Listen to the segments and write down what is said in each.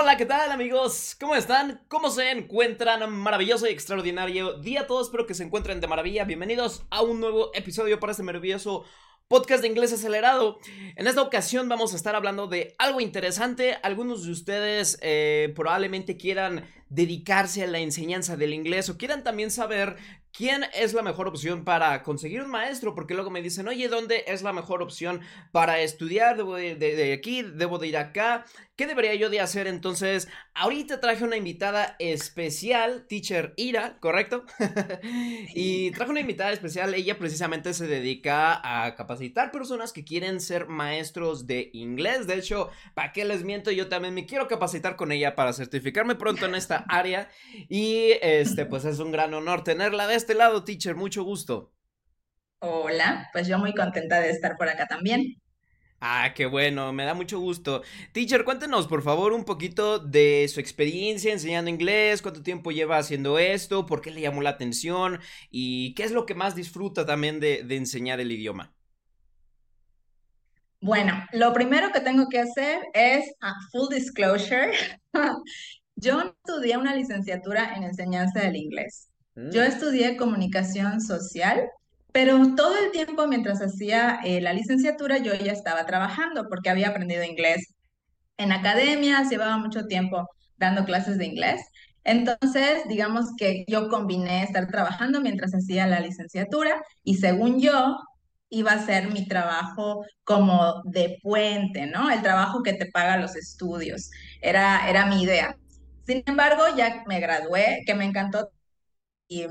Hola, ¿qué tal amigos? ¿Cómo están? ¿Cómo se encuentran? Maravilloso y extraordinario día a todos, espero que se encuentren de maravilla. Bienvenidos a un nuevo episodio para este maravilloso podcast de inglés acelerado. En esta ocasión vamos a estar hablando de algo interesante. Algunos de ustedes eh, probablemente quieran dedicarse a la enseñanza del inglés o quieran también saber quién es la mejor opción para conseguir un maestro, porque luego me dicen, oye, ¿dónde es la mejor opción para estudiar? ¿Debo de, de, aquí? ¿Debo de ir acá? ¿Qué debería yo de hacer? Entonces, ahorita traje una invitada especial, teacher Ira, ¿correcto? y traje una invitada especial, ella precisamente se dedica a capacitar personas que quieren ser maestros de inglés. De hecho, ¿para qué les miento? Yo también me quiero capacitar con ella para certificarme pronto en esta área. Y este, pues es un gran honor tenerla de este lado, teacher. Mucho gusto. Hola, pues yo muy contenta de estar por acá también. Ah, qué bueno, me da mucho gusto. Teacher, cuéntenos por favor un poquito de su experiencia enseñando inglés, cuánto tiempo lleva haciendo esto, por qué le llamó la atención y qué es lo que más disfruta también de, de enseñar el idioma. Bueno, lo primero que tengo que hacer es a full disclosure. Yo estudié una licenciatura en enseñanza del inglés. Yo estudié comunicación social, pero todo el tiempo mientras hacía eh, la licenciatura yo ya estaba trabajando porque había aprendido inglés en academias, llevaba mucho tiempo dando clases de inglés. Entonces, digamos que yo combiné estar trabajando mientras hacía la licenciatura y según yo iba a ser mi trabajo como de puente, ¿no? El trabajo que te paga los estudios. Era, era mi idea. Sin embargo, ya me gradué, que me encantó y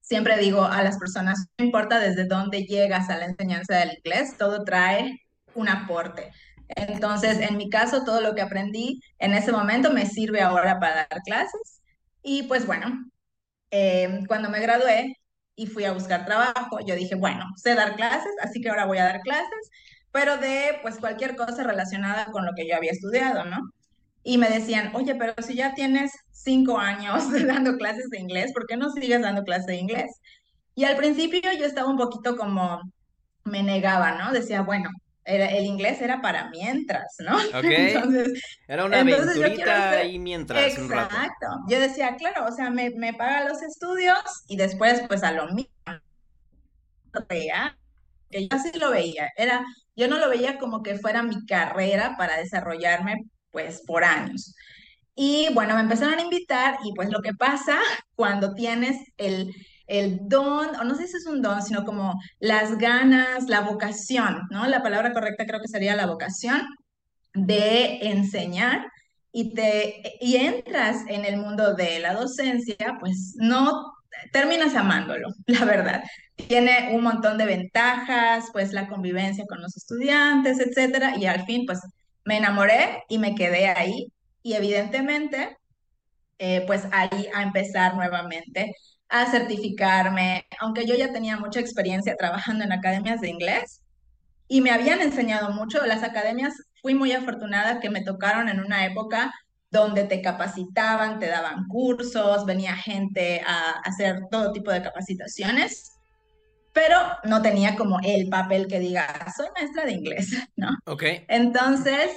siempre digo a las personas, no importa desde dónde llegas a la enseñanza del inglés, todo trae un aporte. Entonces, en mi caso, todo lo que aprendí en ese momento me sirve ahora para dar clases. Y pues bueno, eh, cuando me gradué y fui a buscar trabajo, yo dije, bueno, sé dar clases, así que ahora voy a dar clases, pero de pues cualquier cosa relacionada con lo que yo había estudiado, ¿no? Y me decían, oye, pero si ya tienes cinco años dando clases de inglés, ¿por qué no sigues dando clases de inglés? Y al principio yo estaba un poquito como, me negaba, ¿no? Decía, bueno, era, el inglés era para mientras, ¿no? ok, Entonces, era una entonces aventurita hacer, ahí mientras, un rato. exacto. Yo decía, claro, o sea, me, me paga los estudios y después, pues a lo mismo, que yo así lo veía. Era, yo no lo veía como que fuera mi carrera para desarrollarme, pues, por años. Y bueno, me empezaron a invitar y pues lo que pasa cuando tienes el, el don, o no sé si es un don, sino como las ganas, la vocación, ¿no? La palabra correcta creo que sería la vocación de enseñar y te y entras en el mundo de la docencia, pues no terminas amándolo, la verdad. Tiene un montón de ventajas, pues la convivencia con los estudiantes, etcétera, y al fin pues me enamoré y me quedé ahí y evidentemente eh, pues ahí a empezar nuevamente a certificarme, aunque yo ya tenía mucha experiencia trabajando en academias de inglés, y me habían enseñado mucho. Las academias, fui muy afortunada que me tocaron en una época donde te capacitaban, te daban cursos, venía gente a hacer todo tipo de capacitaciones, pero no tenía como el papel que diga, soy maestra de inglés, ¿no? Ok, Entonces,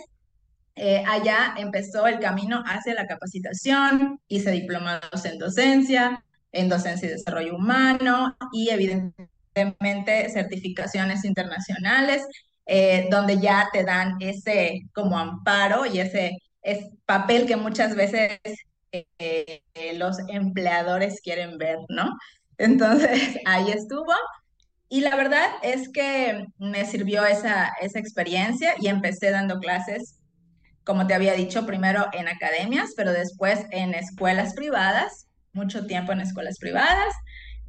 eh, allá empezó el camino hacia la capacitación, hice diplomados en docencia, en docencia y desarrollo humano y evidentemente certificaciones internacionales, eh, donde ya te dan ese como amparo y ese es papel que muchas veces eh, los empleadores quieren ver, ¿no? Entonces, ahí estuvo. Y la verdad es que me sirvió esa, esa experiencia y empecé dando clases como te había dicho, primero en academias, pero después en escuelas privadas, mucho tiempo en escuelas privadas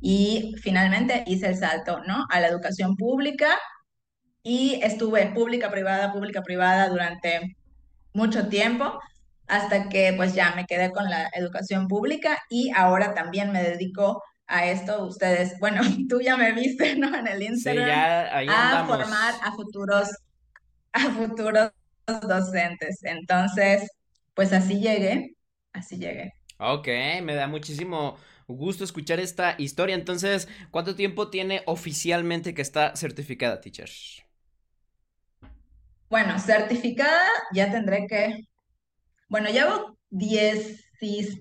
y finalmente hice el salto, ¿no? A la educación pública y estuve pública, privada, pública, privada durante mucho tiempo hasta que pues ya me quedé con la educación pública y ahora también me dedico a esto. Ustedes, bueno, tú ya me viste, ¿no? En el sí, Instagram, ya ahí a formar a futuros a futuros docentes. Entonces, pues así llegué, así llegué. Ok, me da muchísimo gusto escuchar esta historia. Entonces, ¿cuánto tiempo tiene oficialmente que está certificada, teacher? Bueno, certificada ya tendré que, bueno, llevo 10,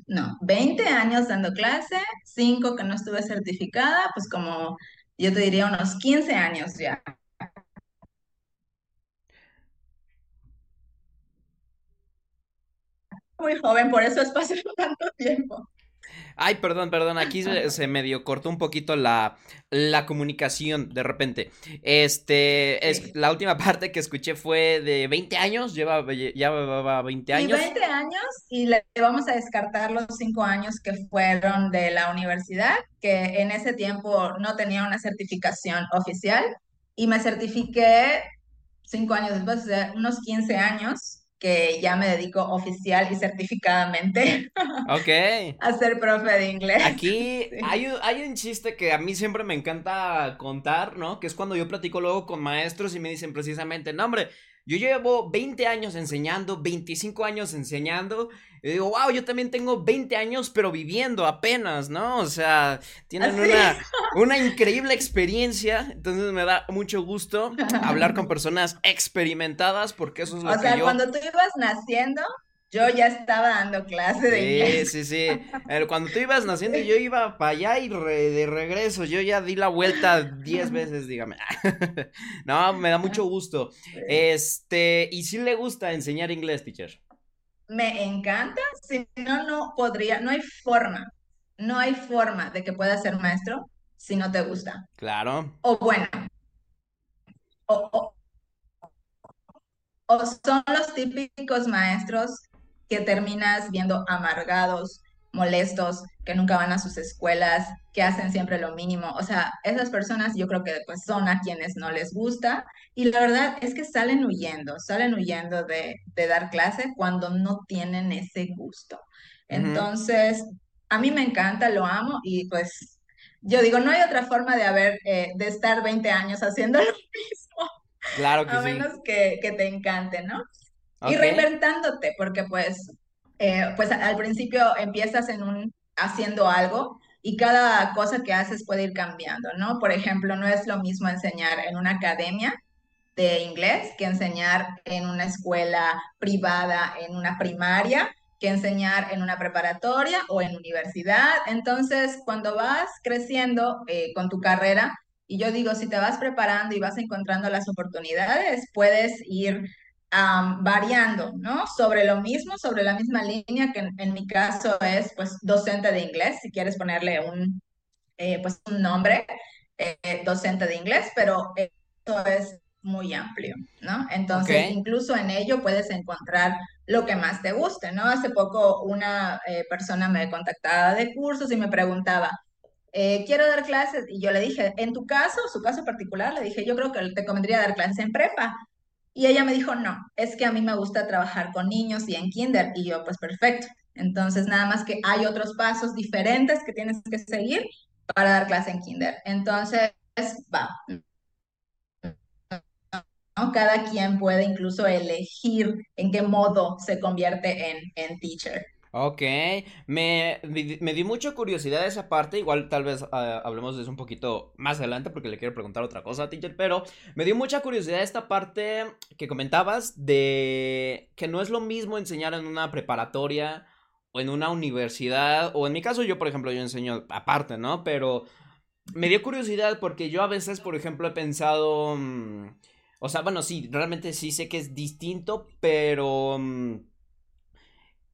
no, 20 años dando clase, 5 que no estuve certificada, pues como yo te diría unos 15 años ya. Muy joven, por eso es pasado tanto tiempo. Ay, perdón, perdón, aquí se, medio cortó un poquito la, la comunicación de repente. Este, es la última parte que escuché fue de 20 años, lleva, ya llevaba 20 años. Y 20 años y le vamos a descartar los 5 años que fueron de la universidad, que en ese tiempo no tenía una certificación oficial y me certifiqué 5 años después, de unos 15 años que ya me dedico oficial y certificadamente a ser profe de inglés. Aquí hay, un, hay un chiste que a mí siempre me encanta contar, ¿no? Que es cuando yo platico luego con maestros y me dicen precisamente, no, hombre, yo llevo 20 años enseñando, 25 años enseñando. Y digo, wow, yo también tengo 20 años, pero viviendo apenas, ¿no? O sea, tienen una, una increíble experiencia. Entonces me da mucho gusto hablar con personas experimentadas, porque eso es lo o sea, cuando tú ibas naciendo, yo ya estaba dando clase de inglés. Sí, sí, sí. Cuando tú ibas naciendo, yo iba para allá y de regreso. Yo ya di la vuelta diez veces, dígame. no, me da mucho gusto. Este, ¿y si le gusta enseñar inglés, teacher? Me encanta, si no, no podría, no hay forma, no hay forma de que puedas ser maestro si no te gusta. Claro. O bueno, o, o son los típicos maestros que terminas viendo amargados, molestos, que nunca van a sus escuelas, que hacen siempre lo mínimo. O sea, esas personas yo creo que pues son a quienes no les gusta y la verdad es que salen huyendo, salen huyendo de, dar clase cuando no tienen ese gusto. Entonces, a mí me encanta, lo amo y pues yo digo, no hay otra forma de haber, eh, de estar 20 años haciendo lo mismo. Claro que a menos que, que te encante, ¿no? Y reinventándote, porque pues, eh, pues al principio empiezas en un, haciendo algo y cada cosa que haces puede ir cambiando, ¿no? Por ejemplo, no es lo mismo enseñar en una academia de inglés que enseñar en una escuela privada, en una primaria, que enseñar en una preparatoria o en universidad. Entonces, cuando vas creciendo eh, con tu carrera, y yo digo, si te vas preparando y vas encontrando las oportunidades, puedes ir variando, ¿no? Sobre lo mismo, sobre la misma línea que en, mi caso es, pues, docente de inglés, si quieres ponerle un, eh, pues, un nombre, eh, docente de inglés, pero eso es muy amplio, ¿no? Entonces, incluso en ello puedes encontrar lo que más te guste, ¿no? Hace poco una eh, persona me contactaba de cursos y me preguntaba, quiero dar clases, y yo le dije, en tu caso, su caso particular, le dije, yo creo que te convendría dar clases en prepa, y ella me dijo, no, es que a mí me gusta trabajar con niños y en kinder. Y yo, pues perfecto. Entonces, nada más que hay otros pasos diferentes que tienes que seguir para dar clase en kinder. Entonces, va. Cada quien puede incluso elegir en qué modo se convierte en, en teacher. Ok, me, me, dio mucha curiosidad esa parte, igual tal vez ah, hablemos de eso un poquito más adelante porque le quiero preguntar otra cosa, teacher, pero me dio mucha curiosidad esta parte que comentabas de que no es lo mismo enseñar en una preparatoria o en una universidad, o en mi caso yo, por ejemplo, yo enseño aparte, ¿no? Pero me dio curiosidad porque yo a veces, por ejemplo, he pensado, mm, o sea, bueno, sí, realmente sí sé que es distinto, pero... Mm,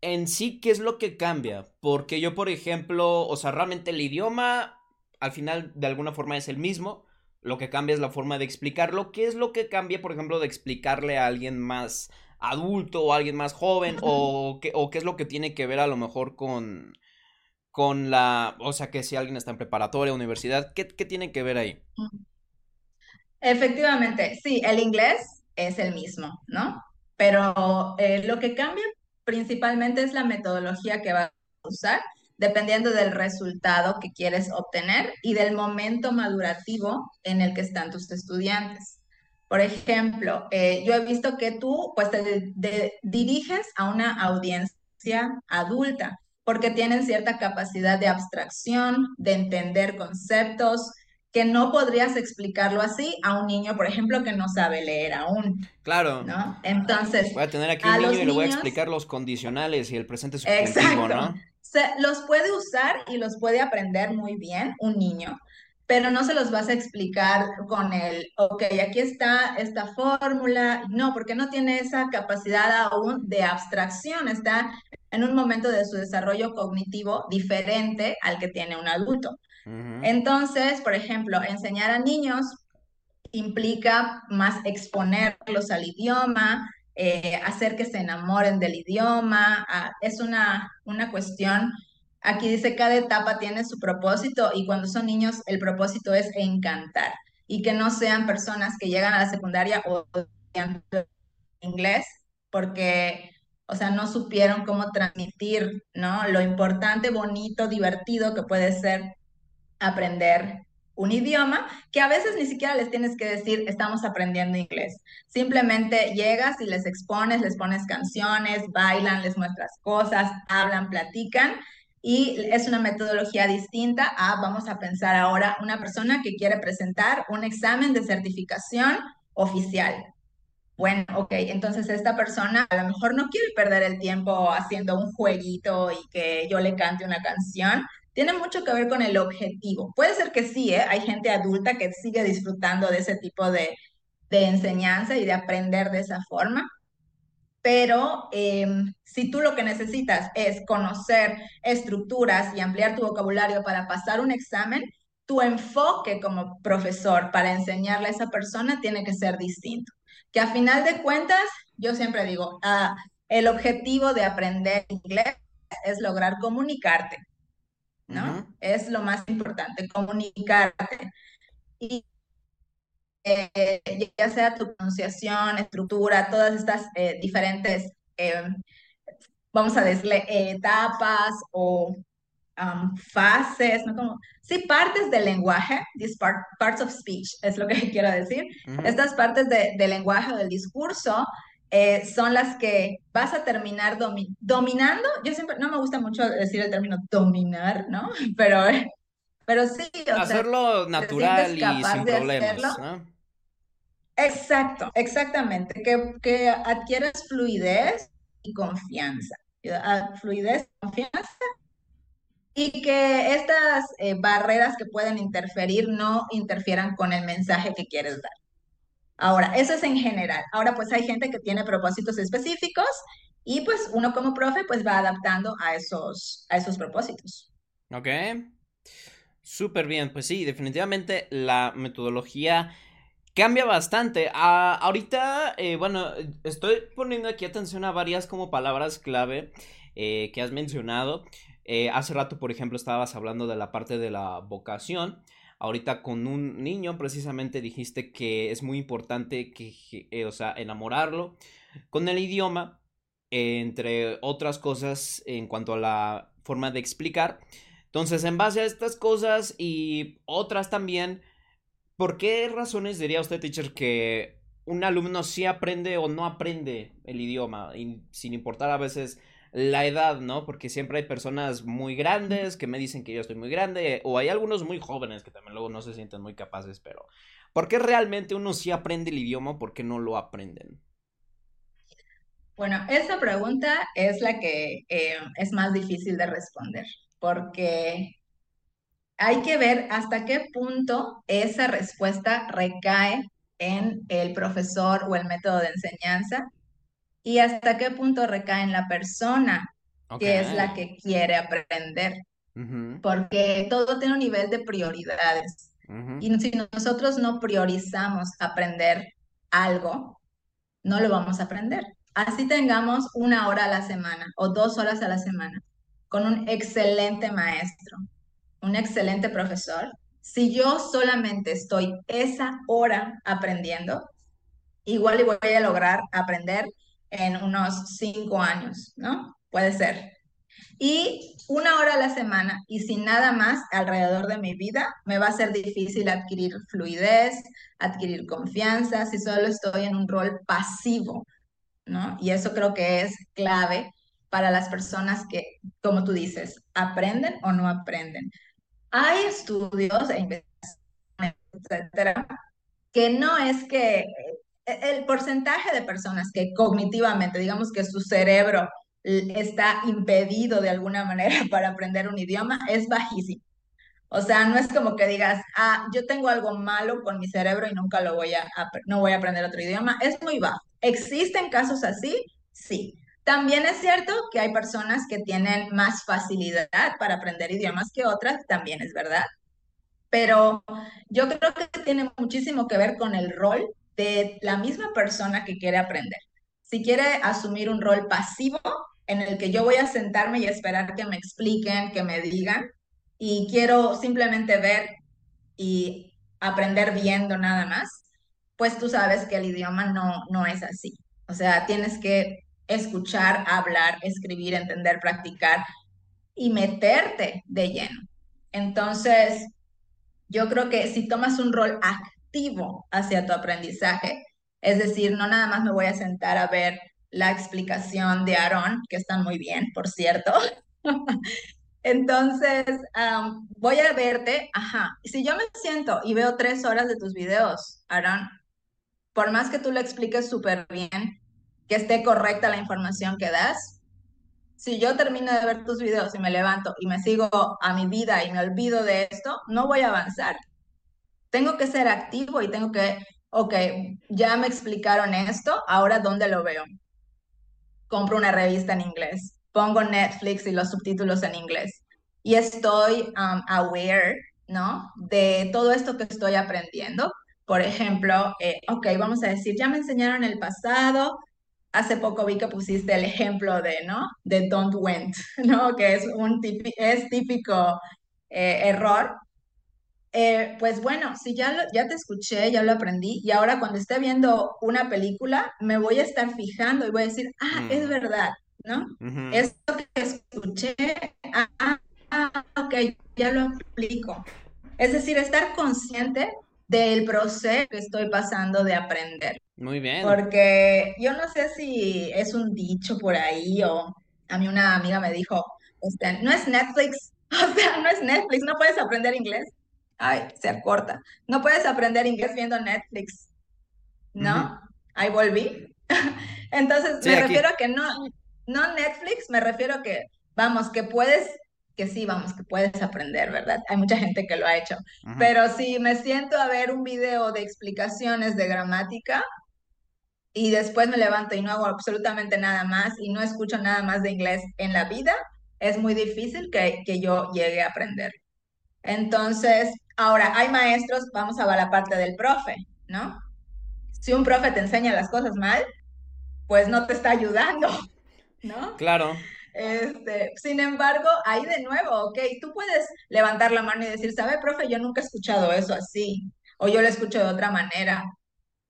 en sí, ¿qué es lo que cambia? Porque yo, por ejemplo, o sea, realmente el idioma al final de alguna forma es el mismo. Lo que cambia es la forma de explicarlo. ¿Qué es lo que cambia, por ejemplo, de explicarle a alguien más adulto o a alguien más joven? o, qué, o qué es lo que tiene que ver a lo mejor con, con la... O sea, que si alguien está en preparatoria, universidad, ¿qué, qué tiene que ver ahí? Efectivamente, sí, el inglés es el mismo, ¿no? Pero eh, lo que cambia principalmente es la metodología que vas a usar, dependiendo del resultado que quieres obtener y del momento madurativo en el que están tus estudiantes. Por ejemplo, eh, yo he visto que tú pues te diriges a una audiencia adulta porque tienen cierta capacidad de abstracción, de entender conceptos, que no podrías explicarlo así a un niño, por ejemplo, que no sabe leer aún. Claro. ¿No? Entonces. Voy a tener aquí un niño y le voy a explicar los condicionales y el presente subjuntivo, ¿no? Se, los puede usar y los puede aprender muy bien un niño, pero no se los vas a explicar con el, ok, aquí está esta fórmula. No, porque no tiene esa capacidad aún de abstracción, está en un momento de su desarrollo cognitivo diferente al que tiene un adulto. Entonces, por ejemplo, enseñar a niños implica más exponerlos al idioma, eh, hacer que se enamoren del idioma. Es una, una cuestión, aquí dice, cada etapa tiene su propósito y cuando son niños el propósito es encantar y que no sean personas que llegan a la secundaria o inglés porque o sea, no supieron cómo transmitir, ¿no? Lo importante, bonito, divertido que puede ser aprender un idioma, que a veces ni siquiera les tienes que decir, estamos aprendiendo inglés. Simplemente llegas y les expones, les pones canciones, bailan, les muestras cosas, hablan, platican. Y es una metodología distinta a, vamos a pensar ahora, una persona que quiere presentar un examen de certificación oficial bueno, ok, entonces esta persona a lo mejor no quiere perder el tiempo haciendo un jueguito y que yo le cante una canción. Tiene mucho que ver con el objetivo. Puede ser que sí, ¿eh? hay gente adulta que sigue disfrutando de ese tipo de, enseñanza y de aprender de esa forma, pero em, si tú lo que necesitas es conocer estructuras y ampliar tu vocabulario para pasar un examen, tu enfoque como profesor para enseñarle a esa persona tiene que ser distinto que a final de cuentas, yo siempre digo, ah, el objetivo de aprender inglés es lograr comunicarte, ¿no? Es lo más importante, comunicarte. Y eh, ya sea tu pronunciación, estructura, todas estas eh, diferentes, eh, vamos a decirle, etapas o fases, ¿no? Como, sí, partes del lenguaje, these parts of speech, es lo que quiero decir. Estas partes de, del lenguaje o del discurso eh, son las que vas a terminar dominando. Yo siempre, no me gusta mucho decir el término dominar, ¿no? Pero, pero sí. Hacerlo natural y sin problemas, ¿no? Exacto, exactamente. Que, que adquieras fluidez y confianza. Ah, fluidez confianza y que estas eh, barreras que pueden interferir no interfieran con el mensaje que quieres dar. Ahora, eso es en general. Ahora, pues hay gente que tiene propósitos específicos y pues uno como profe pues va adaptando a esos, a esos propósitos. Ok. Súper bien. Pues sí, definitivamente la metodología cambia bastante. Ah, ahorita, eh, bueno, estoy poniendo aquí atención a varias como palabras clave eh, que has mencionado. Eh, hace rato, por ejemplo, estabas hablando de la parte de la vocación. Ahorita con un niño precisamente dijiste que es muy importante que, eh, o sea, enamorarlo con el idioma, entre otras cosas en cuanto a la forma de explicar. Entonces, en base a estas cosas y otras también, ¿por qué razones diría usted, teacher, que un alumno sí aprende o no aprende el idioma, sin importar a veces la edad, ¿no? Porque siempre hay personas muy grandes que me dicen que yo estoy muy grande, o hay algunos muy jóvenes que también luego no se sienten muy capaces, pero ¿por qué realmente uno sí aprende el idioma? ¿Por qué no lo aprenden? Bueno, esa pregunta es la que eh, es más difícil de responder, porque hay que ver hasta qué punto esa respuesta recae en el profesor o el método de enseñanza y hasta qué punto recae en la persona que es la que quiere aprender. Porque todo tiene un nivel de prioridades. Y si nosotros no priorizamos aprender algo, no lo vamos a aprender. Así tengamos una hora a la semana o dos horas a la semana con un excelente maestro, un excelente profesor. Si yo solamente estoy esa hora aprendiendo, igual voy a lograr aprender en unos cinco años, ¿no? Puede ser. Y una hora a la semana y sin nada más alrededor de mi vida, me va a ser difícil adquirir fluidez, adquirir confianza, si solo estoy en un rol pasivo, ¿no? Y eso creo que es clave para las personas que, como tú dices, aprenden o no aprenden. Hay estudios e investigaciones etcétera, que no es que el porcentaje de personas que cognitivamente, digamos que su cerebro está impedido de alguna manera para aprender un idioma es bajísimo. O sea, no es como que digas, ah, yo tengo algo malo con mi cerebro y nunca lo voy a, no voy a aprender otro idioma. Es muy bajo. ¿Existen casos así? Sí. También es cierto que hay personas que tienen más facilidad para aprender idiomas que otras, también es verdad. Pero yo creo que tiene muchísimo que ver con el rol de la misma persona que quiere aprender. Si quiere asumir un rol pasivo en el que yo voy a sentarme y esperar que me expliquen, que me digan, y quiero simplemente ver y aprender viendo nada más, pues tú sabes que el idioma no, no es así. O sea, tienes que escuchar, hablar, escribir, entender, practicar y meterte de lleno. Entonces, yo creo que si tomas un rol activo hacia tu aprendizaje, es decir, no nada más me voy a sentar a ver la explicación de Aaron, que están muy bien, por cierto. Entonces, voy a verte, ajá, si yo me siento y veo tres horas de tus videos, Aaron, por más que tú lo expliques súper bien, que esté correcta la información que das, si yo termino de ver tus videos y me levanto y me sigo a mi vida y me olvido de esto, no voy a avanzar. Tengo que ser activo y tengo que, ok, ya me explicaron esto, ahora ¿dónde lo veo? Compro una revista en inglés, pongo Netflix y los subtítulos en inglés y estoy um, aware, ¿no? De todo esto que estoy aprendiendo. Por ejemplo, eh, ok, vamos a decir, ya me enseñaron el pasado, hace poco vi que pusiste el ejemplo de, ¿no? De don't went, ¿no? Que es un es típico eh, error. Eh, pues bueno, si ya, ya te escuché, ya lo aprendí, y ahora cuando esté viendo una película, me voy a estar fijando y voy a decir, ah, es mm. verdad, ¿no? Esto que escuché, ah, ah, ok, ya lo aplico. Es decir, estar consciente del proceso que estoy pasando de aprender. Muy bien. Porque yo no sé si es un dicho por ahí o a mí una amiga me dijo, este, no es Netflix, o sea, no es Netflix, no puedes aprender inglés. Ay, se acorta. No puedes aprender inglés viendo Netflix, ¿no? Ahí volví. Entonces, me refiero a que no, no Netflix, me refiero a que, vamos, que puedes que sí, vamos, que puedes aprender, ¿verdad? Hay mucha gente que lo ha hecho. Pero si me siento a ver un video de explicaciones de gramática y después me levanto y no hago absolutamente nada más y no escucho nada más de inglés en la vida, es muy difícil que, que yo llegue a aprender. Entonces, ahora, hay maestros, vamos a ver la parte del profe, ¿no? Si un profe te enseña las cosas mal, pues no te está ayudando, ¿no? Claro. Este, sin embargo, ahí de nuevo, ok, tú puedes levantar la mano y decir, ¿sabe, profe? Yo nunca he escuchado eso así, o yo lo escucho de otra manera.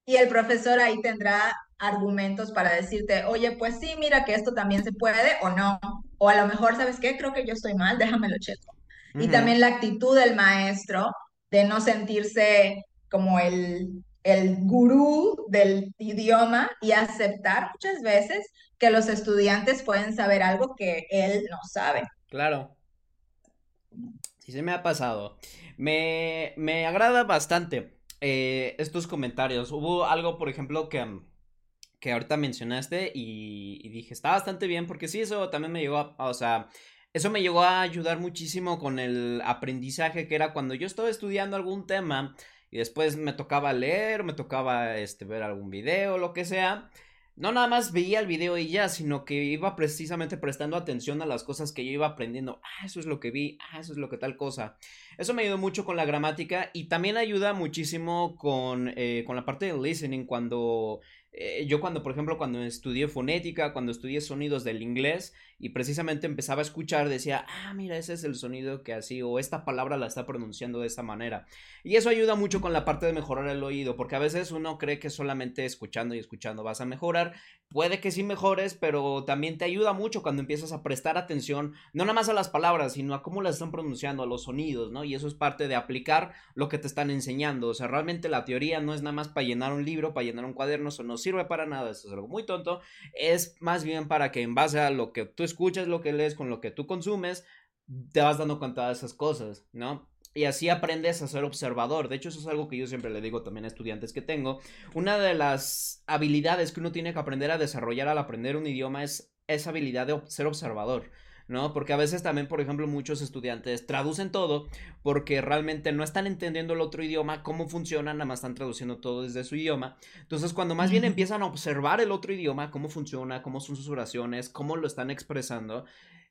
Y el profesor ahí tendrá argumentos para decirte, oye, pues sí, mira que esto también se puede o no. O a lo mejor, ¿sabes qué? Creo que yo estoy mal, déjamelo checo. Y también la actitud del maestro de no sentirse como el, el gurú del idioma y aceptar muchas veces que los estudiantes pueden saber algo que él no sabe. Claro. Sí, se me ha pasado. Me, me agrada bastante eh, estos comentarios. Hubo algo, por ejemplo, que, que ahorita mencionaste y, dije, está bastante bien, porque sí, eso también me llegó a, o sea, eso me llegó a ayudar muchísimo con el aprendizaje que era cuando yo estaba estudiando algún tema y después me tocaba leer, me tocaba este, ver algún video, lo que sea no nada más veía el video y ya, sino que iba precisamente prestando atención a las cosas que yo iba aprendiendo. Ah, eso es lo que vi, ah, eso es lo que tal cosa. Eso me ayudó mucho con la gramática y también ayuda muchísimo con, eh, con la parte del listening cuando eh, yo cuando, por ejemplo, cuando estudié fonética, cuando estudié sonidos del inglés y precisamente empezaba a escuchar, decía, ah, mira, ese es el sonido que así, o esta palabra la está pronunciando de esta manera. Y eso ayuda mucho con la parte de mejorar el oído, porque a veces uno cree que solamente escuchando y escuchando vas a mejorar. Puede que sí mejores, pero también te ayuda mucho cuando empiezas a prestar atención, no nada más a las palabras, sino a cómo las están pronunciando, a los sonidos, ¿no? Y eso es parte de aplicar lo que te están enseñando. O sea, realmente la teoría no es nada más para llenar un libro, para llenar un cuaderno, eso no sirve para nada, eso es algo muy tonto. Es más bien para que en base a lo que tú escuchas, lo que lees, con lo que tú consumes, te vas dando cuenta de esas cosas, ¿no? y así aprendes a ser observador. De hecho, eso es algo que yo siempre le digo también a estudiantes que tengo. Una de las habilidades que uno tiene que aprender a desarrollar al aprender un idioma es esa habilidad de ser observador. ¿No? Porque a veces también, por ejemplo, muchos estudiantes traducen todo porque realmente no están entendiendo el otro idioma, cómo funciona, nada más están traduciendo todo desde su idioma. Entonces, cuando más bien empiezan a observar el otro idioma, cómo funciona, cómo son sus oraciones, cómo lo están expresando,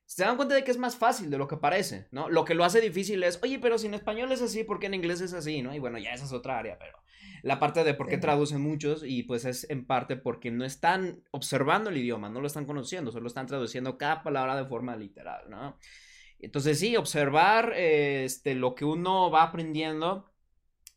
se dan cuenta de que es más fácil de lo que parece, ¿no? Lo que lo hace difícil es, oye, pero si en español es así, ¿por qué en inglés es así, no? Y bueno, ya esa es otra área, pero la parte de por qué traducen muchos y pues es en parte porque no están observando el idioma, no lo están conociendo, solo están traduciendo cada palabra de forma literal, ¿no? Entonces sí, observar este, lo que uno va aprendiendo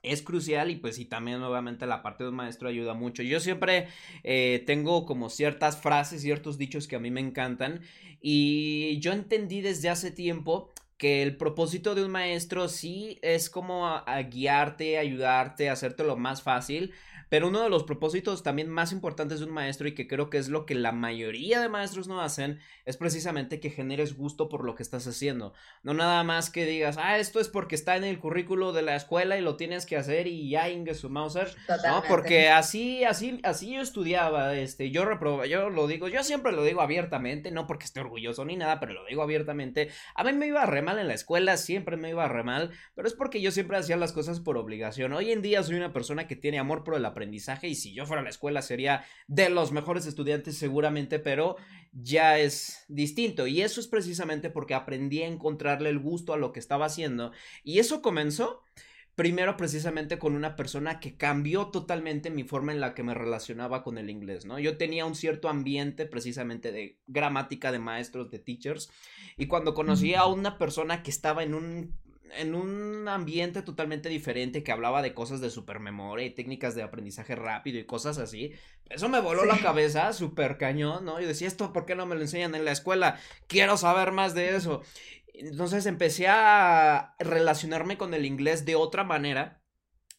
es crucial y pues sí también obviamente la parte de un maestro ayuda mucho. Yo siempre eh, tengo como ciertas frases, ciertos dichos que a mí me encantan y yo entendí desde hace tiempo que el propósito de un maestro sí es como a, guiarte, ayudarte, hacerte lo más fácil, pero uno de los propósitos también más importantes de un maestro y que creo que es lo que la mayoría de maestros no hacen es precisamente que generes gusto por lo que estás haciendo. No nada más que digas, ah, esto es porque está en el currículo de la escuela y lo tienes que hacer y ya ingue su Mauser. No, porque así, así, así yo estudiaba, este, yo reprobaba, yo lo digo, yo siempre lo digo abiertamente, no porque esté orgulloso ni nada, pero lo digo abiertamente. A mí me iba re mal en la escuela, siempre me iba re mal, pero es porque yo siempre hacía las cosas por obligación. Hoy en día soy una persona que tiene amor por el aprendizaje aprendizaje y si yo fuera a la escuela sería de los mejores estudiantes seguramente, pero ya es distinto y eso es precisamente porque aprendí a encontrarle el gusto a lo que estaba haciendo y eso comenzó primero precisamente con una persona que cambió totalmente mi forma en la que me relacionaba con el inglés, ¿no? Yo tenía un cierto ambiente precisamente de gramática de maestros, de teachers, y cuando conocí a una persona que estaba en un en un ambiente totalmente diferente que hablaba de cosas de supermemoria y técnicas de aprendizaje rápido y cosas así. Eso me voló la cabeza, súper cañón, ¿no? Y decía, ¿esto por qué no me lo enseñan en la escuela? Quiero saber más de eso. Entonces empecé a relacionarme con el inglés de otra manera.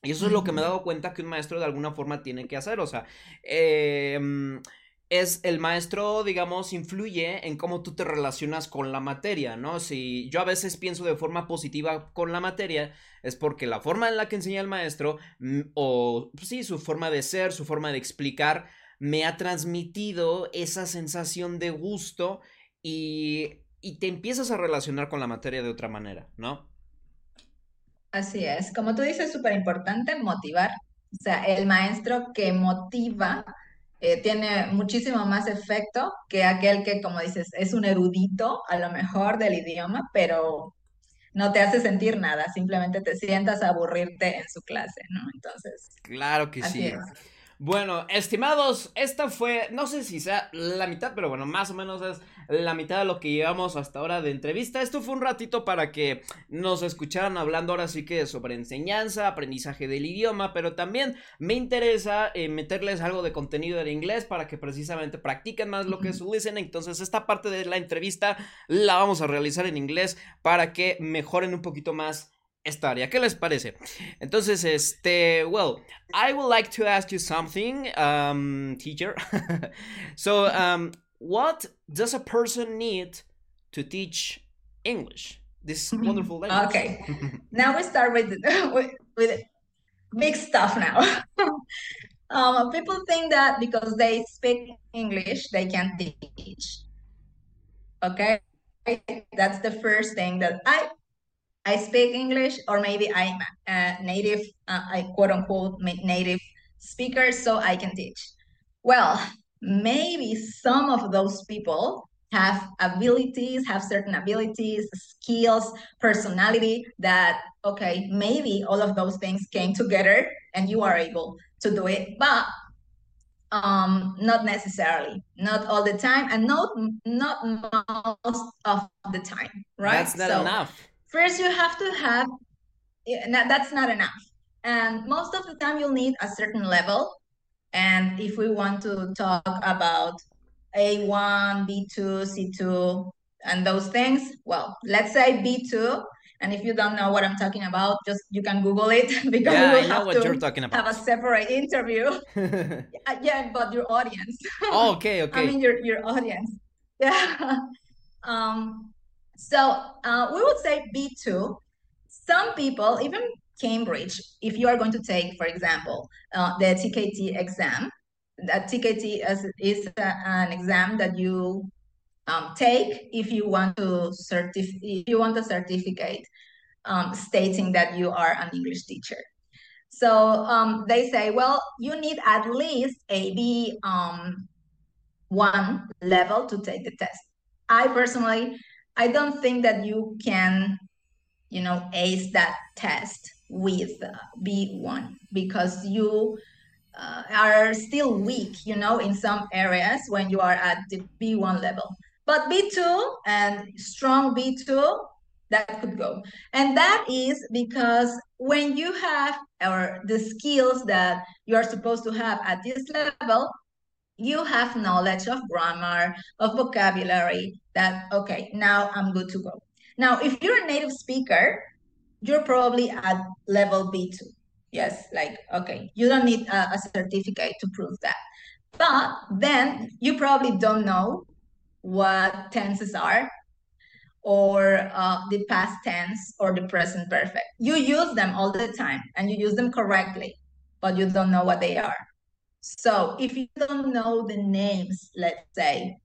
Y eso es lo que me he dado cuenta que un maestro de alguna forma tiene que hacer. O sea, eh, es el maestro, digamos, influye en cómo tú te relacionas con la materia, ¿no? Si yo a veces pienso de forma positiva con la materia, es porque la forma en la que enseña el maestro, mm, o pues sí, su forma de ser, su forma de explicar, me ha transmitido esa sensación de gusto y, y te empiezas a relacionar con la materia de otra manera, ¿no? Así es, como tú dices, súper importante motivar. O sea, el maestro que motiva eh, tiene muchísimo más efecto que aquel que, como dices, es un erudito a lo mejor del idioma, pero no te hace sentir nada, simplemente te sientas a aburrirte en su clase, ¿no? Entonces. Claro que sí. Bueno, estimados, esta fue, no sé si sea la mitad, pero bueno, más o menos es la mitad de lo que llevamos hasta ahora de entrevista. Esto fue un ratito para que nos escucharan hablando ahora sí que sobre enseñanza, aprendizaje del idioma, pero también me interesa eh, meterles algo de contenido en inglés para que precisamente practiquen más lo que es su listening. Entonces, esta parte de la entrevista la vamos a realizar en inglés para que mejoren un poquito más esta área. ¿Qué les parece? Entonces, este, well, I would like to ask you something, um, teacher. so, um, what does a person need to teach English? This wonderful language. Okay, now we start with with, with big stuff now. um, people think that because they speak English, they can teach. Okay, that's the first thing that I I speak English, or maybe I'm a native, uh, I quote unquote native speaker, so I can teach. Well, maybe some of those people have abilities, have certain abilities, skills, personality that, okay, maybe all of those things came together and you are able to do it. But um, not necessarily, not all the time, and not not most of the time, right? That's not so, enough First, you have to have, that's not enough. And most of the time, you'll need a certain level. And if we want to talk about A1, B2, C2, and those things, well, let's say B2. And if you don't know what I'm talking about, just you can Google it because yeah, have to have a separate interview. yeah, but your audience. Oh, okay, okay. I mean your your audience. Yeah. Um, so uh, we would say B2. some people, even Cambridge, if you are going to take, for example, uh, the TKT exam, that TKT is, is a, an exam that you um, take if you want to certif- if you want a certificate um, stating that you are an English teacher. So um, they say, well, you need at least a B um, one level to take the test. I personally, I don't think that you can, you know, ace that test with uh, B1 because you uh, are still weak, you know, in some areas when you are at the B1 level. But B2 and strong B2, that could go. And that is because when you have or the skills that you are supposed to have at this level, you have knowledge of grammar, of vocabulary, that, okay, now I'm good to go. Now, if you're a native speaker, you're probably at level B2. Yes, like, okay, you don't need a, a certificate to prove that. But then you probably don't know what tenses are or uh, the past tense or the present perfect. You use them all the time and you use them correctly, but you don't know what they are. So if you don't know the names, let's say,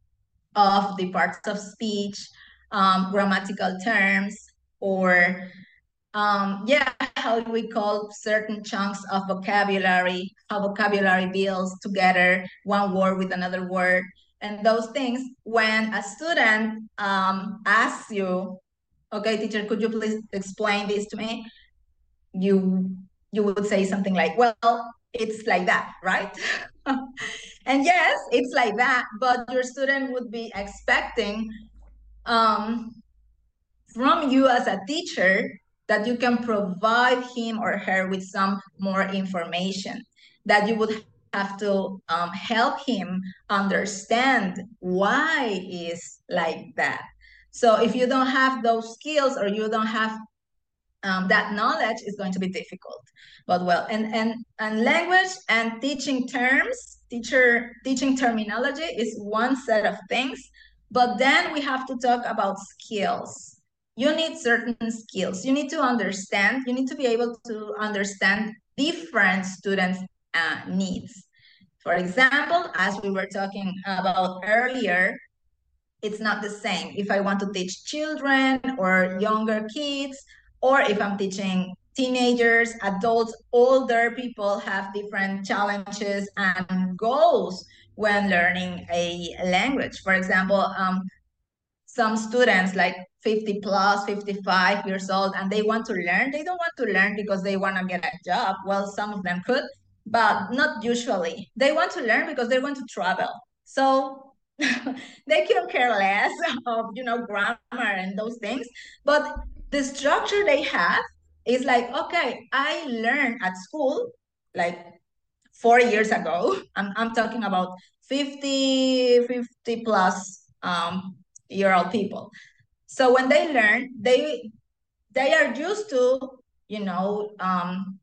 of the parts of speech, um, grammatical terms, or um, yeah, how we call certain chunks of vocabulary, how vocabulary builds together one word with another word, and those things. When a student um, asks you, okay, teacher, could you please explain this to me? You you would say something like, well, it's like that, right? and yes, it's like that, but your student would be expecting um, from you as a teacher that you can provide him or her with some more information, that you would have to um, help him understand why is like that. So if you don't have those skills or you don't have um, that knowledge is going to be difficult. But well, and and and language and teaching terms, teacher teaching terminology is one set of things. But then we have to talk about skills. You need certain skills. You need to understand. You need to be able to understand different students' uh, needs. For example, as we were talking about earlier, it's not the same if I want to teach children or younger kids or if I'm teaching teenagers, adults, older people have different challenges and goals when learning a language. For example, um, some students like 50 plus, 55 years old, and they want to learn. They don't want to learn because they want to get a job. Well, some of them could, but not usually. They want to learn because they want to travel. So they can care less of you know grammar and those things. But the structure they have is like, okay, I learned at school like four years ago. I'm, I'm talking about 50, 50 plus um, year old people. So when they learn, they they are used to, you know, um,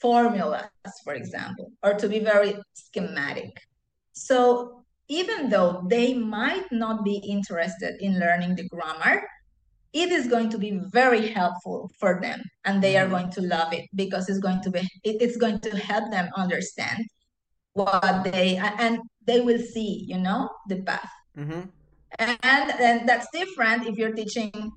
formulas, for example, or to be very schematic. So even though they might not be interested in learning the grammar, it is going to be very helpful for them and they are mm-hmm. going to love it because it's going to be it's going to help them understand what they and they will see you know the path mm-hmm. and and that's different if you're teaching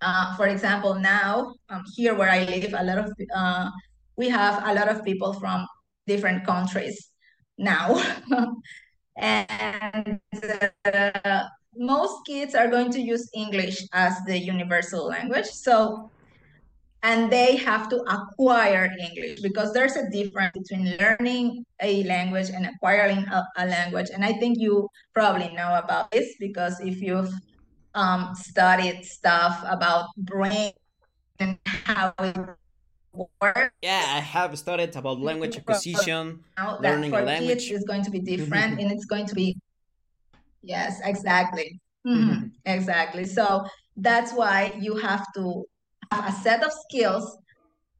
uh, for example now um, here where i live a lot of uh, we have a lot of people from different countries now and uh, most kids are going to use English as the universal language. So, and they have to acquire English because there's a difference between learning a language and acquiring a, a language. And I think you probably know about this because if you've um, studied stuff about brain and how it works. Yeah, I have studied about language acquisition, learning a language. is going to be different and it's going to be Yes, exactly. Mm-hmm. Exactly. So that's why you have to have a set of skills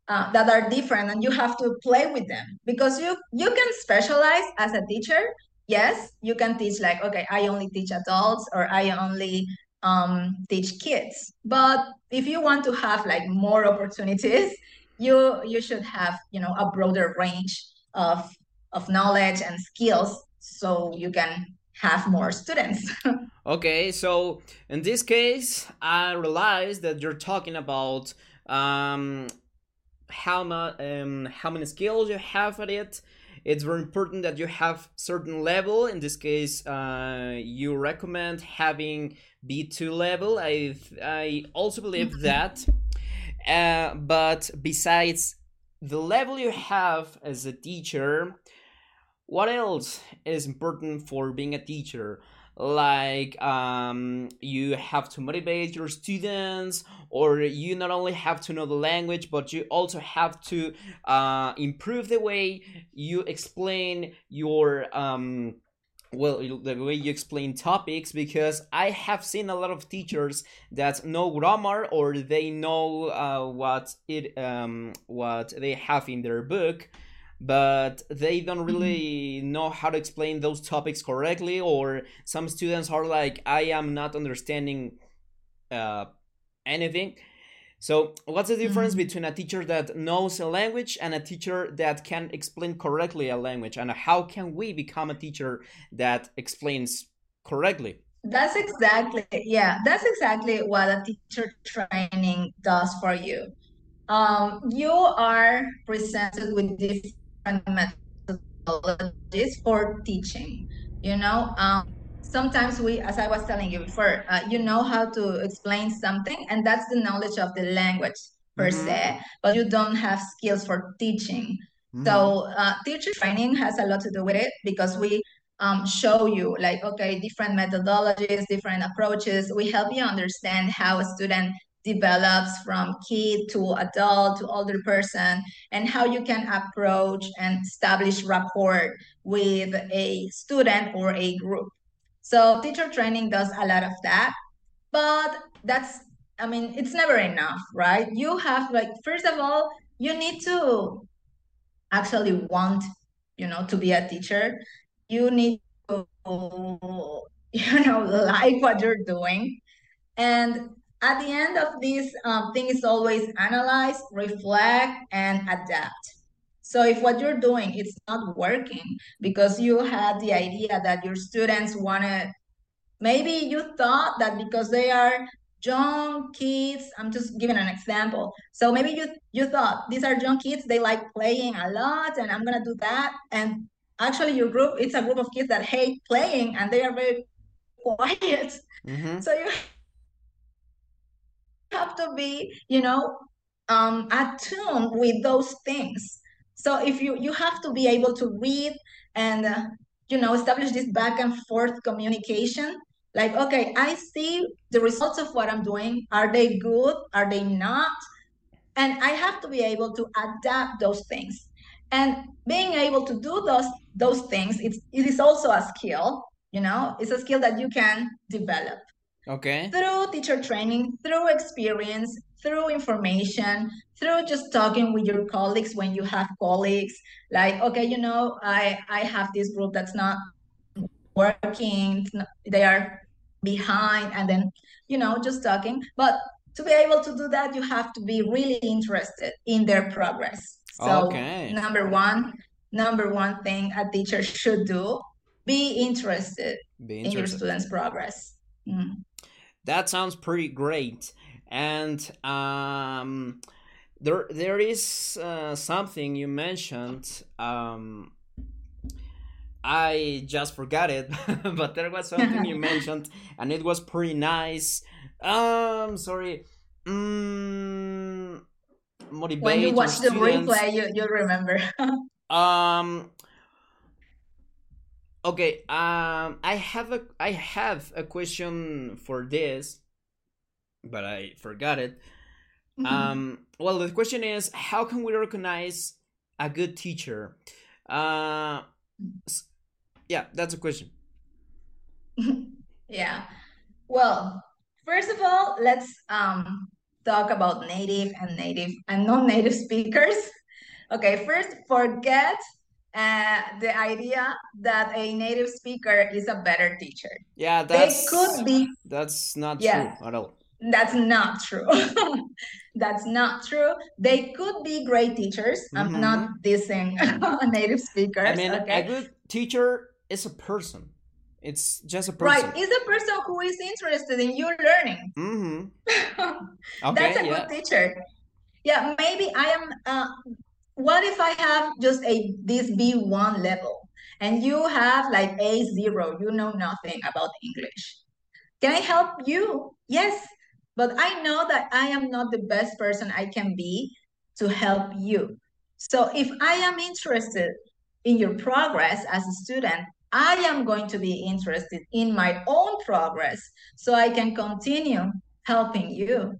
uh, that are different and you have to play with them because you you can specialize as a teacher yes you can teach like okay i only teach adults or i only um, teach kids. But if you want to have like more opportunities, you you should have you know a broader range of of knowledge and skills so you can have more students. okay, so in this case, I realized that you're talking about um, how much um, how many skills you have at it. It's very important that you have certain level. In this case, uh, you recommend having B2 level. I I also believe that. Uh, but besides the level you have as a teacher, what else is important for being a teacher? Like um, you have to motivate your students, or you not only have to know the language, but you also have to uh, improve the way you explain your um, well the way you explain topics because i have seen a lot of teachers that know grammar or they know uh, what it um, what they have in their book but they don't mm-hmm. really know how to explain those topics correctly or some students are like i am not understanding uh, anything so, what's the difference mm-hmm. between a teacher that knows a language and a teacher that can explain correctly a language? And how can we become a teacher that explains correctly? That's exactly, yeah, that's exactly what a teacher training does for you. Um, you are presented with different methodologies for teaching. You know, um, sometimes we, as I was telling you before, uh, you know how to explain something, and that's the knowledge of the language per mm-hmm. se, but you don't have skills for teaching. Mm-hmm. So, uh, teacher training has a lot to do with it because we um, show you, like, okay, different methodologies, different approaches. We help you understand how a student develops from kid to adult to older person and how you can approach and establish rapport with a student or a group so teacher training does a lot of that, but that's, I mean, it's never enough, right? You have like, first of all, you need to actually want, you know, to be a teacher. You need to, you know, like what you're doing. And at the end of this um, thing is always analyze, reflect, and adapt. So if what you're doing it's not working because you had the idea that your students wanted, maybe you thought that because they are young kids, I'm just giving an example. So maybe you you thought these are young kids, they like playing a lot, and I'm gonna do that. And actually, your group it's a group of kids that hate playing and they are very quiet. Mm-hmm. So you have to be, you know, um, attuned with those things so if you you have to be able to read and uh, you know establish this back and forth communication. Like, okay, I see the results of what I'm doing. Are they good? Are they not? And I have to be able to adapt those things. And being able to do those those things, it's it is also a skill. You know, it's a skill that you can develop. Okay. Through teacher training, through experience, through information, through just talking with your colleagues when you have colleagues, like, okay, you know, I, I have this group that's not working, they are behind, and then, you know, just talking. But to be able to do that, you have to be really interested in their progress. So okay. number one, number one thing a teacher should do, be interested, be interested. in your students' progress. Mm. That sounds pretty great and um, there there is uh, something you mentioned. Um, I just forgot it, but there was something you mentioned, and it was pretty nice. Um, sorry. Mm, motivate when you watch the replay, you you remember. um. Okay. Um. I have a I have a question for this but I forgot it. Mm-hmm. Um, well, the question is, how can we recognize a good teacher? Uh, yeah, that's a question. yeah. Well, first of all, let's um, talk about native and native and non-native speakers. Okay, first, forget uh, the idea that a native speaker is a better teacher. Yeah, They that's could be that's not Yeah. true at all. That's not true. That's not true. They could be great teachers. I'm not dissing native speakers. I mean, a good teacher is a person. It's just a person. Right. Is a person who is interested in you learning. Mm-hmm. Okay. That's a yeah. good teacher. Yeah, maybe I am. Uh, what if I have just a this B1 level and you have like A0? You know nothing about English. Can I help you? Yes, but I know that I am not the best person I can be to help you. So if I am interested in your progress as a student, I am going to be interested in my own progress so I can continue helping you.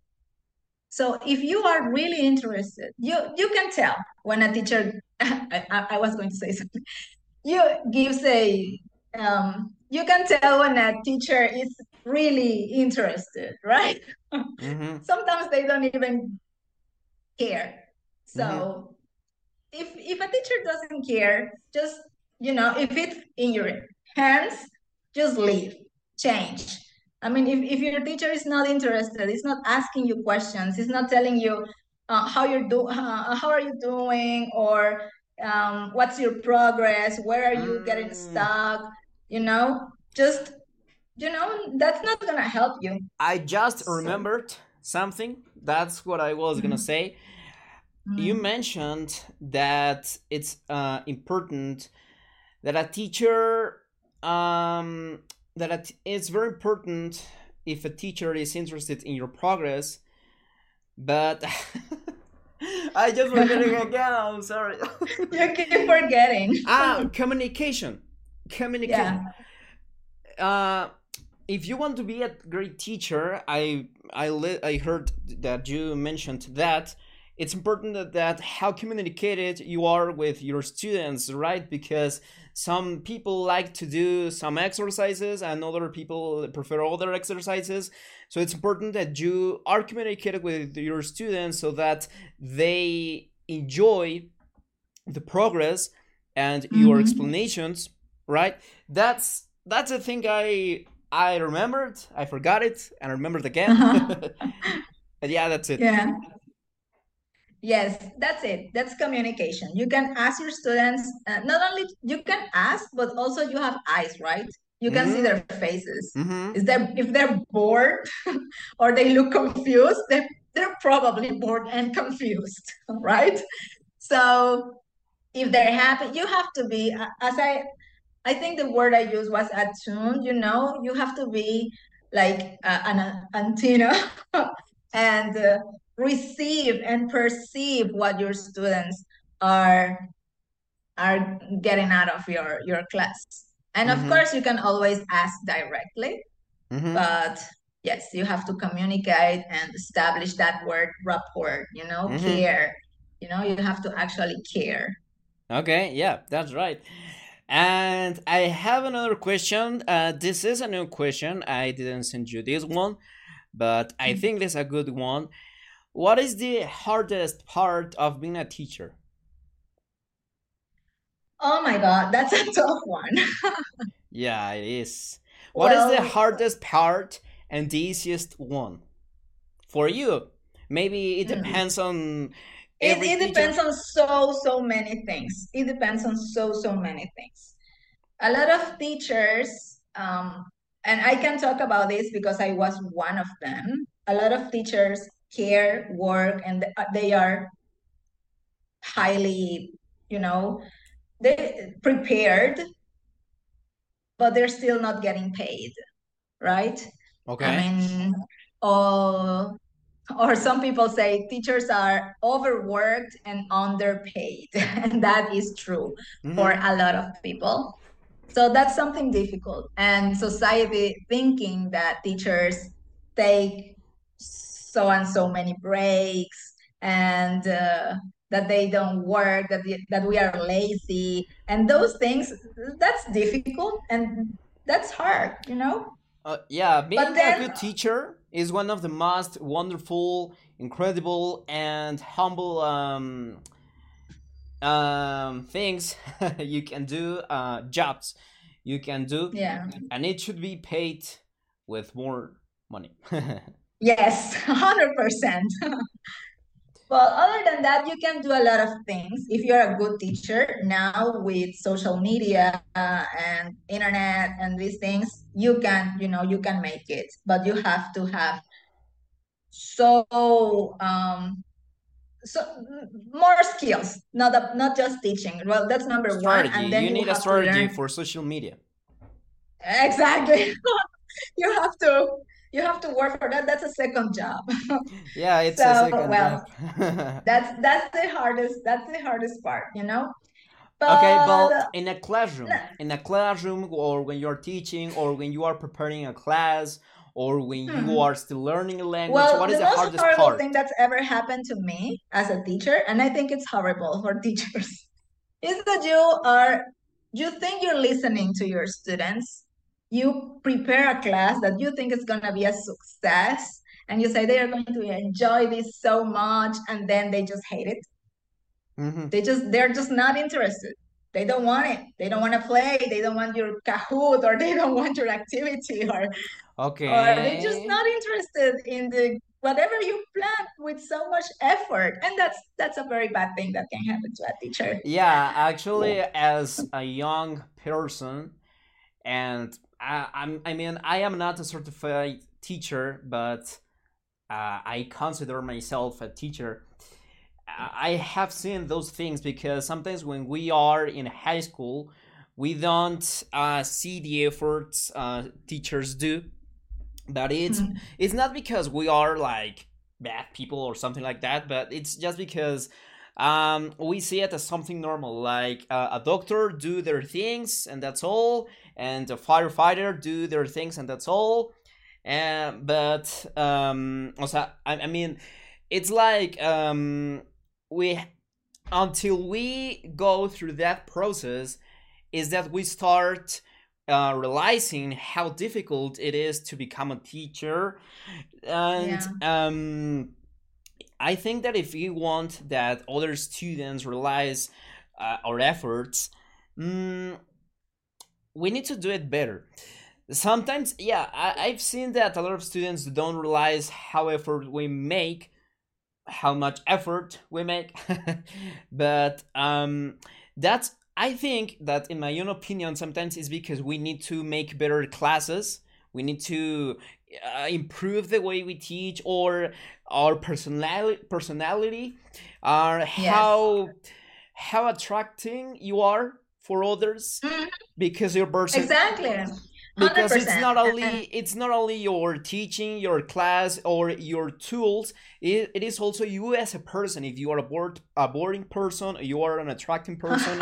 So if you are really interested, you you can tell when a teacher. I, I, was going to say something. You gives a um. You can tell when a teacher is really interested, right? Mm-hmm. Sometimes they don't even care. So if if a teacher doesn't care, just you know, if it's in your hands, just leave, change. I mean, if, if your teacher is not interested, it's not asking you questions, it's not telling you uh, how you're do uh, how are you doing or um, what's your progress, where are you getting Mm. stuck, you know, just you know, that's not gonna help you. I just So- remembered something. That's what I was gonna Mhm. say. You Mm. mentioned that it's uh, important that a teacher um, that it's very important if a teacher is interested in your progress, but I just forget it again. I'm sorry. You keep forgetting. ah, communication. Communication. Uh, if you want to be a great teacher, I I I heard that you mentioned that it's important that, that how communicated you are with your students, right? Because some people like to do some exercises and other people prefer other exercises. So it's important that you are communicated with your students so that they enjoy the progress and your Mhm. explanations, right? That's that's a thing I I remembered. I forgot it and I remembered again. Uh-huh. yeah, that's it. Yeah. Yes, that's it. That's communication. You can ask your students, uh, not only you can ask, but also you have eyes, right? You can see their faces. Mm-hmm. Is that if they're bored or they look confused, they're, they're probably bored and confused, right? So if they're happy, you have to be, as I, I think the word I used was attuned, you know, you have to be like uh, an antenna and uh, receive and perceive what your students are are getting out of your your class. And of Mhm. course, you can always ask directly, Mm-hmm. but yes, you have to communicate and establish that word rapport, you know, Mhm. care. You know, you have to actually care. Okay, yeah, that's right. And I have another question. Uh, this is a new question. I didn't send you this one, but I Mhm. think this is a good one. What is the hardest part of being a teacher? Oh my God, that's a tough one. Yeah, it is. What is the hardest part and the easiest one for you? Maybe it Hmm. depends on It, it depends on so, so many things. It depends on so, so many things. A lot of teachers, um, and I can talk about this because I was one of them. A lot of teachers care, work, and they are highly, you know, they prepared, but they're still not getting paid, right? Okay. I mean, or or some people say teachers are overworked and underpaid, and that is true for Mhm. a lot of people. So that's something difficult. And society thinking that teachers take so and so many breaks and uh, that they don't work, that, the, that we are lazy, and those things, that's difficult and that's hard, you know? Uh, yeah, being But a good teacher is one of the most wonderful, incredible, and humble um, um, things you can do, uh, jobs you can do, Yeah. and it should be paid with more money. Yes, 100%. Well, other than that, you can do a lot of things. If you're a good teacher now with social media uh, and internet and these things, you can, you know, you can make it. But you have to have so um so more skills, not a, not just teaching. Well, that's number one. And then you you need a strategy for social media. exactly. You have to you have to work for that. That's a second job. Yeah, it's a So, second well, job. That's that's the hardest that's the hardest part, you know? Okay, But but in a classroom, no. in a classroom, or when you're teaching, or when you are preparing a class, or when you Hmm. are still learning a language, well, what is the the hardest horrible part? thing that's ever happened to me as a teacher, and I think it's horrible for teachers, is that you are you think you're listening to your students. You prepare a class that you think is gonna be a success, and you say they are going to enjoy this so much, and then they just hate it. Mhm. They just they're just not interested. They don't want it. They don't want to play. They don't want your Kahoot or they don't want your activity or okay, or they're just not interested in the whatever you planned with so much effort. And that's that's a very bad thing that can happen to a teacher. Yeah, actually, as a young person, and I, I'm, I mean, I am not a certified teacher, but uh, I consider myself a teacher. I have seen those things because sometimes when we are in high school, we don't uh, see the efforts uh, teachers do. But it's Mhm. it's not because we are like bad people or something like that, but it's just because um, we see it as something normal. Like uh, a doctor do their things and that's all, and a firefighter do their things and that's all. And but um, o sea, I, I mean, it's like um, we until we go through that process is that we start uh, realizing how difficult it is to become a teacher and um, i think that if we want that other students realize uh, our efforts mm, we need to do it better. Sometimes yeah I, i've seen that a lot of students don't realize how effort we make how much effort we make. But um that's i think that in my own opinion sometimes is because we need to make better classes we need to uh, improve the way we teach or our personality personality or how how attracting you are for others Mhm. because your person Exactly. because it's not only it's not only your teaching your class or your tools it, it is also you as a person if you are a bored a boring person you are an attracting person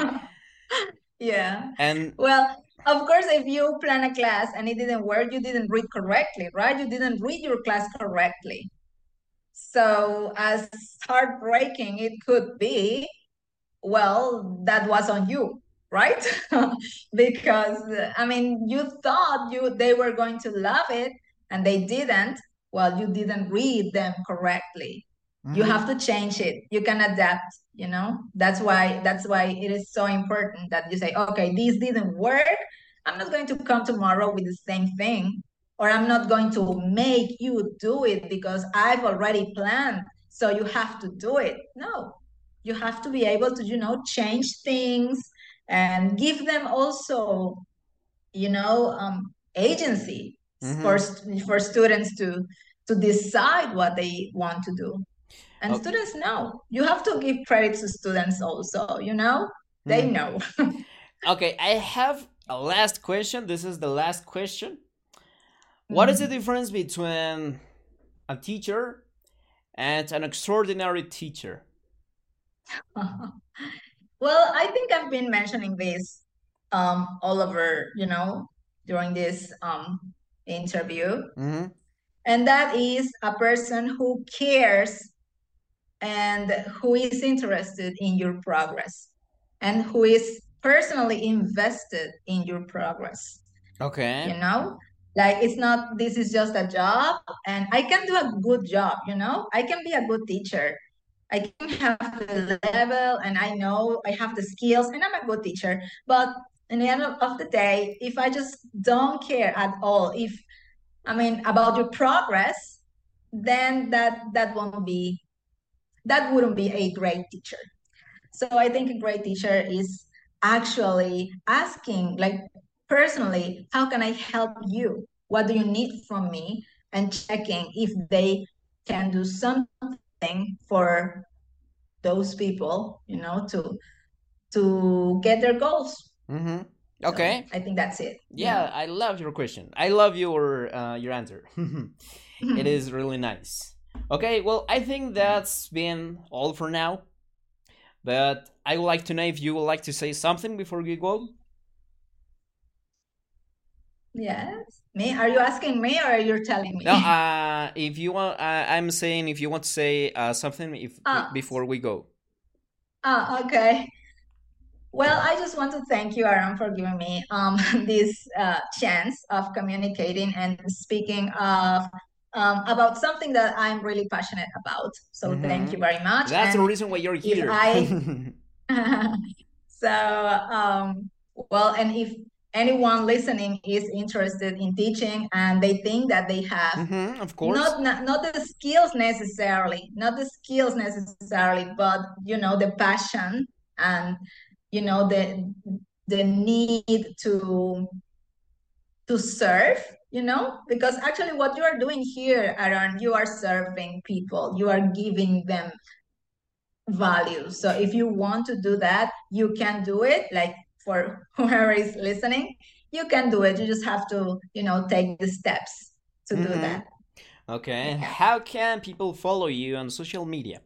yeah. and Well, of course, if you plan a class and it didn't work, you didn't read correctly, right? You didn't read your class correctly. So, as heartbreaking it could be, well, that was on you, right? Because I mean, you thought you they were going to love it and they didn't. Well, you didn't read them correctly. You Mhm. have to change it. You can adapt, you know? That's why that's why it is so important that you say, okay, this didn't work. I'm not going to come tomorrow with the same thing, or I'm not going to make you do it because I've already planned. So you have to do it. No, you have to be able to you know change things and give them also you know um, agency for Mhm. st- for students to to decide what they want to do and Oh. students know. You have to give credit to students also you know? They Mhm. know. Okay i have a last question. This is the last question. What is the difference between a teacher and an extraordinary teacher? Well i think i've been mentioning this um, all over you know during this um, interview. Mhm. and that is a person who cares and who is interested in your progress and who is personally invested in your progress. Okay. You know like it's not this is just a job and i can do a good job you know? I can be a good teacher. I can have the level and I know I have the skills and I'm a good teacher. But in the end of the day, if I just don't care at all, if I mean about your progress, then that that won't be that wouldn't be a great teacher. So I think a great teacher is actually asking, like personally, how can I help you? What do you need from me? And checking if they can do something for those people, you know, to to get their goals. Mm-hmm. Okay. So I think that's it. Yeah, I love your question. I love your uh, your answer. it is really nice. Okay, well, I think that's been all for now. But I would like to know if you would like to say something before we go. Yes. Me? Are you asking me or are you telling me? No, uh, if you want, uh, I'm saying if you want to say uh, something if Ah. before we go. Ah, okay. Well, I just want to thank you, Aaron, for giving me um, this uh, chance of communicating and speaking of um, about something that I'm really passionate about. So Mhm. thank you very much. That's the reason why you're here. I- so, um, well, and if anyone listening is interested in teaching and they think that they have Mhm, of course. not, not not the skills necessarily not the skills necessarily but you know the passion and you know the the need to to serve you know because actually what you are doing here Aaron you are serving people you are giving them value so if you want to do that you can do it like for whoever is listening you can do it you just have to you know take the steps to do Mhm. that Okay. Yeah. How can people follow you on social media?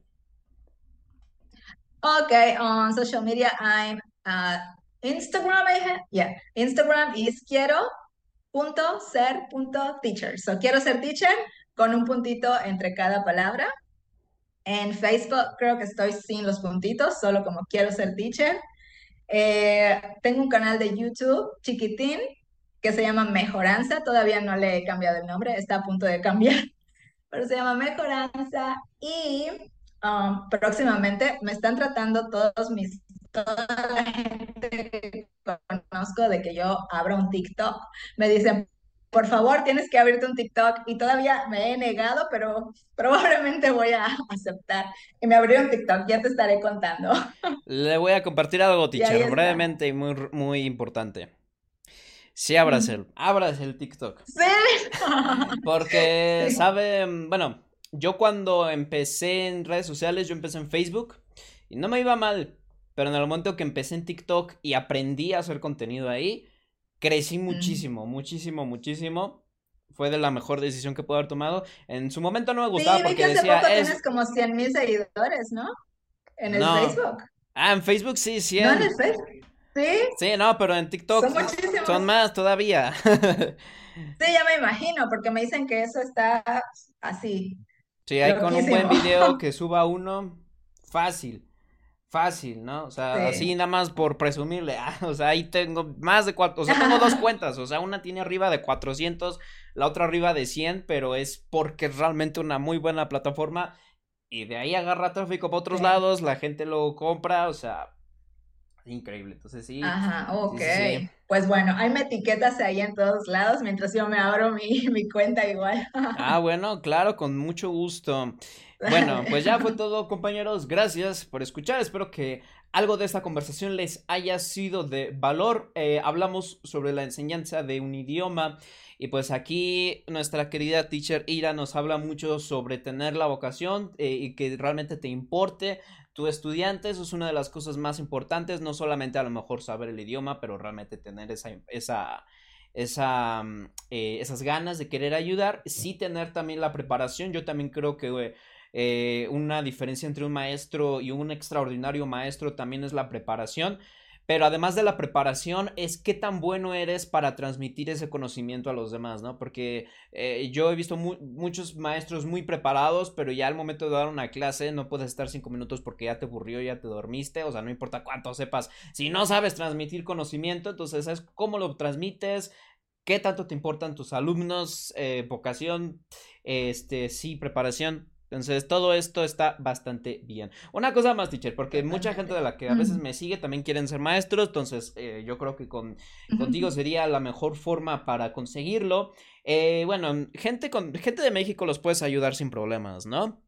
Okay, on social media, I'm uh, Instagram. I have, yeah, Instagram is quiero punto ser punto teacher. So quiero ser teacher con un puntito entre cada palabra. En Facebook creo que estoy sin los puntitos, solo como quiero ser teacher. Eh, tengo un canal de YouTube chiquitín que se llama Mejoranza. Todavía no le he cambiado el nombre, está a punto de cambiar, pero se llama Mejoranza. Y um, próximamente me están tratando todos mis, toda la gente que conozco de que yo abra un TikTok. Me dicen, por favor, tienes que abrirte un TikTok. Y todavía me he negado, pero probablemente voy a aceptar. Y me abrí un TikTok, ya te estaré contando. Le voy a compartir algo, teacher, brevemente y muy, muy importante. Sí, abras el, abras el TikTok. Sí. Porque, sabe, bueno, yo cuando empecé en redes sociales, yo empecé en Facebook y no me iba mal, pero en el momento que empecé en TikTok y aprendí a hacer contenido ahí, crecí muchísimo, muchísimo, muchísimo. Fue de la mejor decisión que pude haber tomado. En su momento no me Sí, gustaba vi porque hace decía, poco es... tienes como 100 mil seguidores, ¿no? En el No. Facebook. Ah, en Facebook sí, ¿No 100. en el Facebook? Sí, Sí, no, pero en TikTok son muchísimos. son más todavía. Sí, ya me imagino, porque me dicen que eso está así. Sí, hay con un buen video que suba uno, fácil, fácil, ¿no? O sea, Sí. así nada más por presumirle, ah, o sea, ahí tengo más de cuatro, o sea, tengo dos cuentas, o sea, una tiene arriba de 400, la otra arriba de 100, pero es porque es realmente una muy buena plataforma y de ahí agarra tráfico para otros Sí. lados, la gente lo compra, o sea, increíble, entonces sí. Ajá, ok. sí, sí. Pues bueno, ahí me etiquetas ahí en todos lados mientras yo me abro mi, mi cuenta igual. Ah, bueno, claro, con mucho gusto. Bueno, pues ya fue todo, compañeros. Gracias por escuchar. Espero que algo de esta conversación les haya sido de valor. Eh, hablamos sobre la enseñanza de un idioma. Y pues aquí nuestra querida teacher Ira nos habla mucho sobre tener la vocación eh, y que realmente te importe tu estudiante. Eso es una de las cosas más importantes. No solamente a lo mejor saber el idioma, pero realmente tener esa, esa, esa, mm, eh, esas ganas de querer ayudar. Sí tener también la preparación. Yo también creo que eh, una diferencia entre un maestro y un extraordinario maestro también es la preparación. Pero además de la preparación, es qué tan bueno eres para transmitir ese conocimiento a los demás, ¿no? Porque eh, yo he visto mu muchos maestros muy preparados, pero ya al momento de dar una clase no puedes estar cinco minutos porque ya te aburrió, ya te dormiste, o sea, no importa cuánto sepas. Si no sabes transmitir conocimiento, entonces es cómo lo transmites, qué tanto te importan tus alumnos, eh, vocación, este, sí, preparación. Entonces, todo esto está bastante bien. Una cosa más, teacher, porque mucha gente de la que a veces me sigue también quieren ser maestros, entonces eh, yo creo que con, contigo sería la mejor forma para conseguirlo. Eh, bueno, gente, con, gente de México los puedes ayudar sin problemas, ¿no?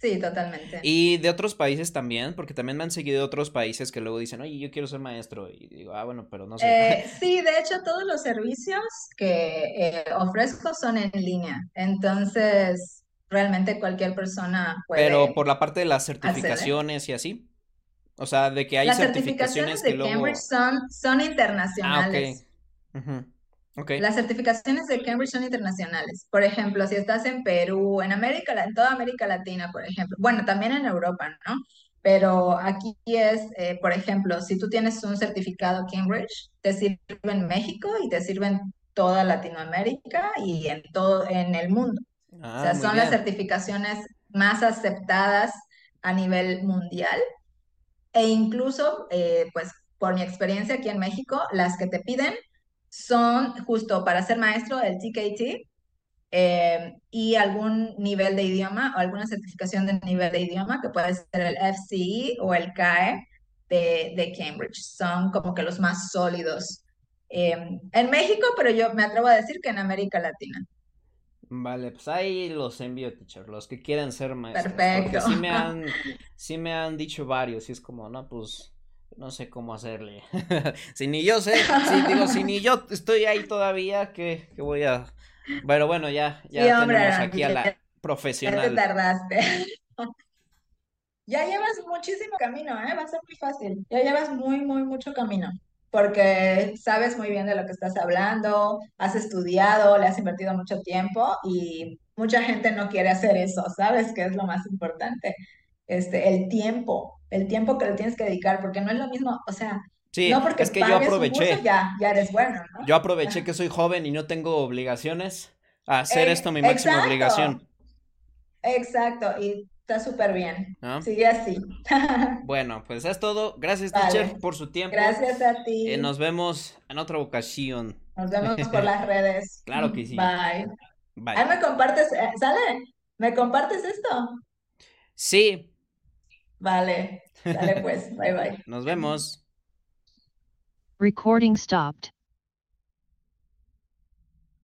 Sí, totalmente. Y de otros países también, porque también me han seguido otros países que luego dicen, oye, yo quiero ser maestro. Y digo, ah, bueno, pero no sé. Eh, sí, de hecho, todos los servicios que eh, ofrezco son en línea. Entonces, realmente cualquier persona puede. Pero por la parte de las certificaciones y así. O sea, de que hay las certificaciones, certificaciones de que luego. Cambridge son, son Ah, internacionales. ok. Ujú. Ok. Las certificaciones de Cambridge son internacionales. Por ejemplo, si estás en Perú, en América, en toda América Latina, por ejemplo, bueno, también en Europa, ¿no? Pero aquí es, eh, por ejemplo, si tú tienes un certificado Cambridge, te sirve en México y te sirve en toda Latinoamérica y en todo, en el mundo. O Ah, sea, son las certificaciones más aceptadas a nivel mundial e incluso, eh, pues, por mi experiencia aquí en México, las que te piden son justo para ser maestro, el TKT, eh, y algún nivel de idioma o alguna certificación de nivel de idioma, que puede ser el FCE o el CAE de, de Cambridge. Son como que los más sólidos eh, en México, pero yo me atrevo a decir que en América Latina. Vale, pues ahí los envío, teacher, los que quieran ser maestros, porque Perfecto. sí me han, sí me han dicho varios, y es como, no, pues, no sé cómo hacerle. Si ni yo sé, si digo, si ni yo estoy ahí todavía, ¿qué, qué voy a...? Pero bueno, ya, Sí, ya hombre, tenemos Aaron, aquí a la ya te profesional. tardaste. Ya llevas muchísimo camino, ¿eh? Va a ser muy fácil. Ya llevas muy, muy, mucho camino. Porque sabes muy bien de lo que estás hablando, has estudiado, le has invertido mucho tiempo y mucha gente no quiere hacer eso, ¿sabes? Que es lo más importante. Este, el tiempo, el tiempo que le tienes que dedicar, porque no es lo mismo, o sea, Sí, no porque es que yo curso aproveché, ya, ya eres bueno, ¿no? yo aproveché que soy joven y no tengo obligaciones, a hacer Eh, esto mi máxima exacto, obligación, exacto, y está súper bien. ¿no? Sigue así. Bueno, pues es todo. Gracias, teacher, por su tiempo. Gracias a Eh, ti. nos vemos en otra ocasión. Nos vemos por las redes. Claro que sí. Bye. Bye. Ay, me compartes, eh, ¿sale? ¿Me compartes esto? Sí, Vale, sale pues. Bye bye. nos vemos. Recording stopped.